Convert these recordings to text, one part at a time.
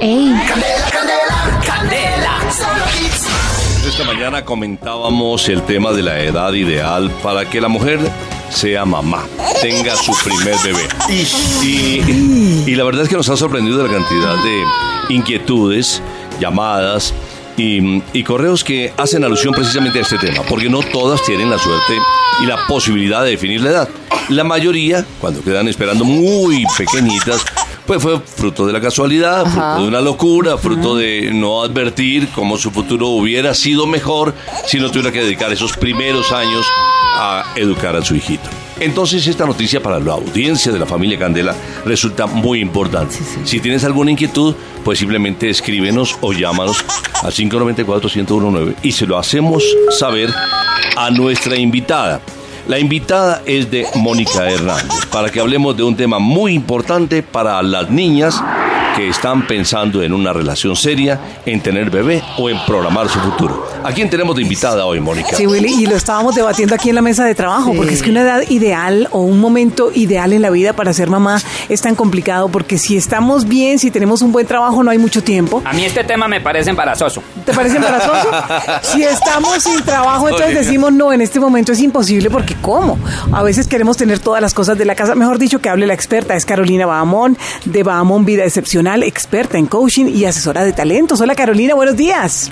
¡Ey! Esta mañana comentábamos el tema de la edad ideal para que la mujer sea mamá, tenga su primer bebé. Y, la verdad es que nos ha sorprendido la cantidad de inquietudes, llamadas y correos que hacen alusión precisamente a este tema, porque no todas tienen la suerte y la posibilidad de definir la edad. La mayoría, cuando quedan esperando muy pequeñitas, pues fue fruto de la casualidad, fruto de una locura, fruto de no advertir cómo su futuro hubiera sido mejor si no tuviera que dedicar esos primeros años a educar a su hijito. Entonces esta noticia para la audiencia de la familia Candela resulta muy importante. Si tienes alguna inquietud, pues simplemente escríbenos o llámanos al 594-1019 y se lo hacemos saber a nuestra invitada. La invitada es de Mónica Hernández, para que hablemos de un tema muy importante para las niñas que están pensando en una relación seria, en tener bebé o en programar su futuro. ¿A quién tenemos de invitada hoy, Mónica? Sí, Willy, y lo estábamos debatiendo aquí en la mesa de trabajo, porque es que una edad ideal o un momento ideal en la vida para ser mamá es tan complicado, porque si estamos bien, si tenemos un buen trabajo, no hay mucho tiempo. A mí este tema me parece embarazoso. ¿Te parece embarazoso? si estamos sin trabajo, entonces decimos, no, en este momento es imposible, porque ¿cómo? A veces queremos tener todas las cosas de la casa. Mejor dicho, que hable la experta, es Carolina Bahamón, de Bahamón Vida Excepcional, experta en coaching y asesora de talentos. Hola Carolina, buenos días.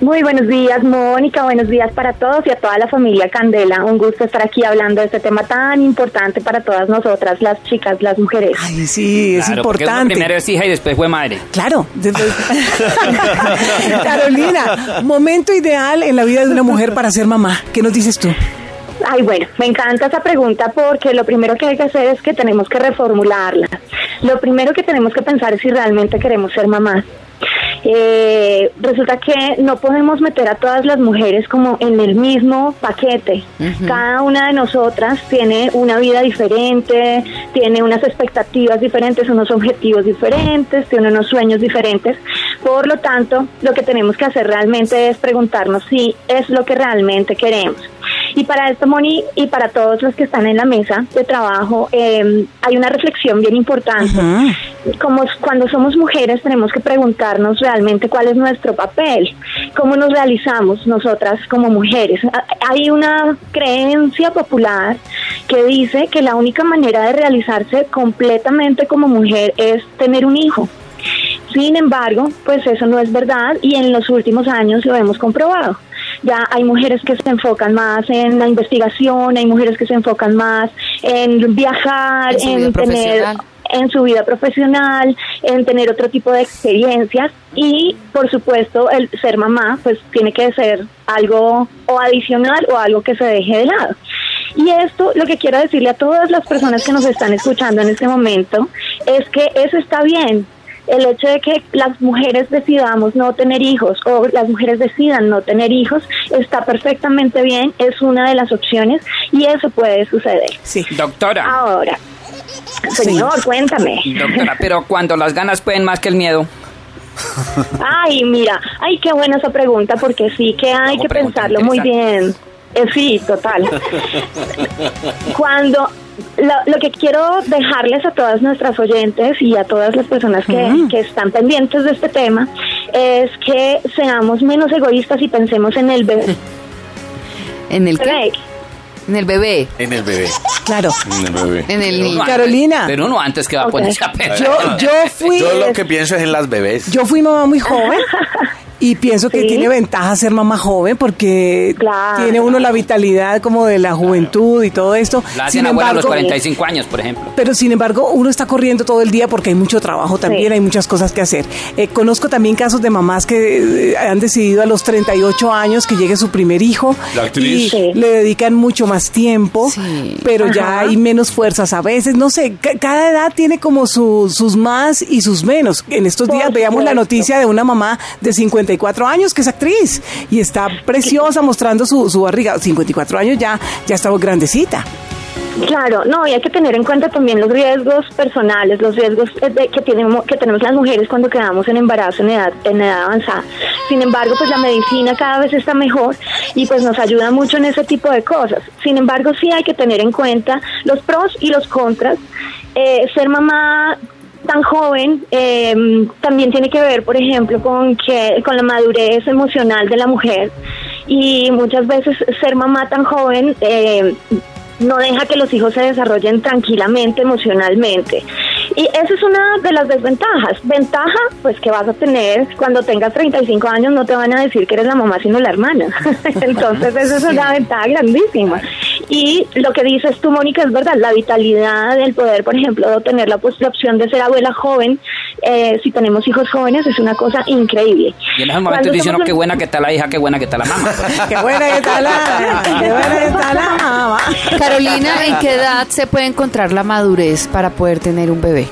Muy buenos días, Mónica. Buenos días para todos y a toda la familia Candela. Un gusto estar aquí hablando de este tema tan importante para todas nosotras, las chicas, las mujeres. Ay, sí, es Claro, importante. primero es hija y después fue madre. Claro. Carolina, momento ideal en la vida de una mujer para ser mamá. ¿Qué nos dices tú? Ay, bueno, me encanta esa pregunta porque lo primero que hay que hacer es que tenemos que reformularla. Lo primero que tenemos que pensar es si realmente queremos ser mamás. Eh, resulta que no podemos meter a todas las mujeres como en el mismo paquete. Cada una de nosotras tiene una vida diferente, tiene unas expectativas diferentes, unos objetivos diferentes, tiene unos sueños diferentes. Por lo tanto, lo que tenemos que hacer realmente es preguntarnos si es lo que realmente queremos. Y para esto, Moni, y para todos los que están en la mesa de trabajo, eh, hay una reflexión bien importante. Como cuando somos mujeres tenemos que preguntarnos realmente cuál es nuestro papel, cómo nos realizamos nosotras como mujeres. A- Hay una creencia popular que dice que la única manera de realizarse completamente como mujer es tener un hijo. Sin embargo, pues eso no es verdad y en los últimos años lo hemos comprobado. Ya hay mujeres que se enfocan más en la investigación, hay mujeres que se enfocan más en viajar, En tener en su vida profesional, en tener otro tipo de experiencias y por supuesto el ser mamá pues tiene que ser algo o adicional o algo que se deje de lado. Y esto lo que quiero decirle a todas las personas que nos están escuchando en este momento es que eso está bien. El hecho de que las mujeres decidamos no tener hijos o las mujeres decidan no tener hijos está perfectamente bien, es una de las opciones y eso puede suceder. Sí. Doctora, Ahora, señor, cuéntame. doctora, pero cuando las ganas pueden más que el miedo. Ay, mira, ay, qué buena esa pregunta, porque sí que hay que pensarlo muy bien. Eh, sí, total. Cuando lo, lo que quiero dejarles a todas nuestras oyentes y a todas las personas que, que están pendientes de este tema es que seamos menos egoístas y pensemos en el bebé. ¿En el qué? En el bebé. En el bebé. Claro. En el bebé. En el niño. Carolina. Pero uno antes que va a Ok. ponerse a pensar. Yo, yo fui. Yo lo que pienso es en las bebés. Yo fui mamá muy joven y pienso que Sí. tiene ventaja ser mamá joven porque Claro. tiene uno la vitalidad como de la juventud y todo esto. La hacen abuela a los 45 años, por ejemplo. Pero sin embargo, uno está corriendo todo el día porque hay mucho trabajo también, Sí. hay muchas cosas que hacer. Eh, conozco también casos de mamás que eh, han decidido a los 38 años que llegue su primer hijo La actriz. y Sí. le dedican mucho más tiempo, Sí. pero ya hay menos fuerzas a veces. No sé, ca- cada edad tiene como su- sus más y sus menos. En estos Por días veíamos la noticia de una mamá de 54 años que es actriz y está preciosa mostrando su, su barriga. 54 años ya, ya grandecita. Claro, no, y hay que tener en cuenta también los riesgos personales, los riesgos eh, que tenemos que tenemos las mujeres cuando quedamos en embarazo en edad en edad avanzada. Sin embargo, pues la medicina cada vez está mejor y pues nos ayuda mucho en ese tipo de cosas. Sin embargo, sí hay que tener en cuenta los pros y los contras. Eh, ser mamá tan joven eh, también tiene que ver, por ejemplo, con que con la madurez emocional de la mujer y muchas veces ser mamá tan joven eh, no deja que los hijos se desarrollen tranquilamente emocionalmente. Y esa es una de las desventajas. Ventaja, pues que vas a tener cuando tengas 35 años, no te van a decir que eres la mamá, sino la hermana. Entonces, esa es una ventaja grandísima. Y lo que dices tú, Mónica, es verdad, la vitalidad, el poder, por ejemplo, tener la, pues, la opción de ser abuela joven, eh, si tenemos hijos jóvenes, es una cosa increíble. Y en ese momento diciendo qué buena que está la hija, qué buena que está la mamá. qué buena que está la, qué buena que está la mamá. Carolina, ¿en qué edad se puede encontrar la madurez para poder tener un bebé?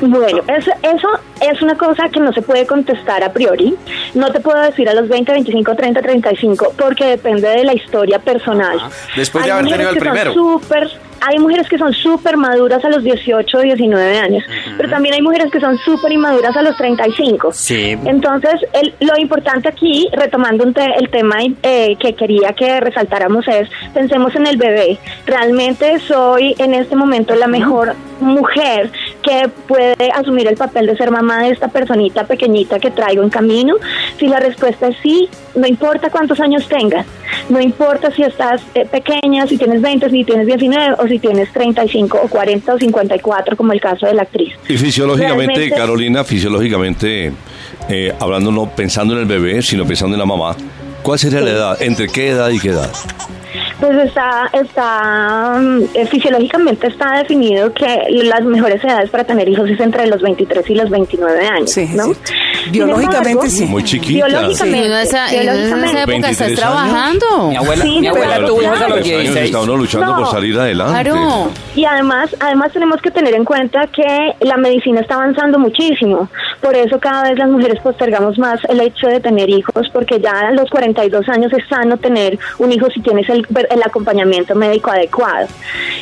Bueno, eso, eso es una cosa que no se puede contestar a priori. No te puedo decir a los 20, 25, 30, 35, porque depende de la historia personal. Después de haber tenido el primero. Super, hay mujeres que son súper maduras a los 18 o 19 años, pero también hay mujeres que son súper inmaduras a los 35. Sí. Entonces, el, lo importante aquí, retomando un te- el tema eh, que quería que resaltáramos es, pensemos en el bebé. Realmente soy en este momento la mejor mujer que puede asumir el papel de ser mamá de esta personita pequeñita que traigo en camino. Si la respuesta es sí, no importa cuántos años tengas, no importa si estás eh, pequeña, si tienes 20, si tienes 19 o si tienes 35 o 40 o 54 como el caso de la actriz. Y fisiológicamente, Realmente- Carolina, fisiológicamente, eh, hablando no pensando en el bebé, sino pensando en la mamá, ¿cuál sería la edad? ¿Entre qué edad y qué edad? Pues está, está mm, eh, fisiológicamente está definido que las mejores edades para tener hijos es entre los 23 y los 29 años, Sí, ¿no? sí. Biológicamente sí. Muy chiquita. Biológicamente, Sí, en esa, en biológicamente. esa época estás 23 trabajando. Mi abuela, Sí, mi abuela tuvo hijos a los claro. años 16. está uno luchando No. por salir adelante. Claro. Y además, además tenemos que tener en cuenta que la medicina está avanzando muchísimo. Por eso cada vez las mujeres postergamos más el hecho de tener hijos, porque ya a los 42 años es sano tener un hijo si tienes el, el acompañamiento médico adecuado.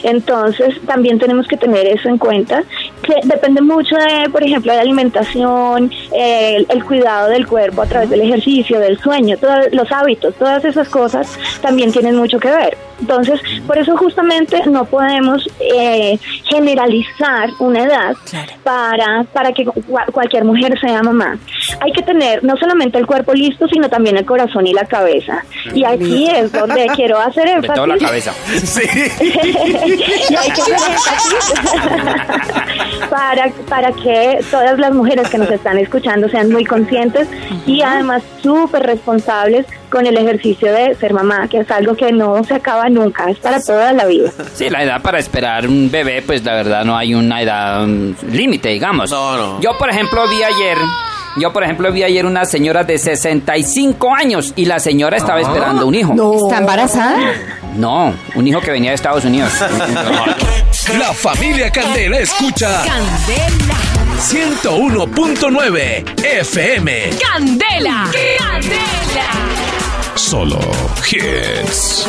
Entonces, también tenemos que tener eso en cuenta, que depende mucho de, por ejemplo, de la alimentación, el, el cuidado del cuerpo a través del ejercicio, del sueño, todos los hábitos, todas esas cosas también tienen mucho que ver. Entonces, por eso justamente no podemos eh, generalizar una edad para, para que cua- cualquier mujer sea mamá. Hay que tener no solamente el cuerpo listo, sino también el corazón y la cabeza. Y aquí es donde quiero hacer Sobre todo la énfasis. cabeza. y hay que hacer énfasis para, para que todas las mujeres que nos están escuchando sean muy conscientes y además súper responsables con el ejercicio de ser mamá, que es algo que no se acaba nunca, es para toda la vida. Sí, la edad para esperar un bebé, pues la verdad no hay una edad um, límite, digamos. No, no. Yo, por ejemplo, vi ayer, yo, por ejemplo, vi ayer una señora de 65 años y la señora estaba esperando un hijo. No. ¿Está embarazada? No, un hijo que venía de Estados Unidos. La familia Candela escucha Candela, 101.9 FM. Candela, Candela. Solo hits.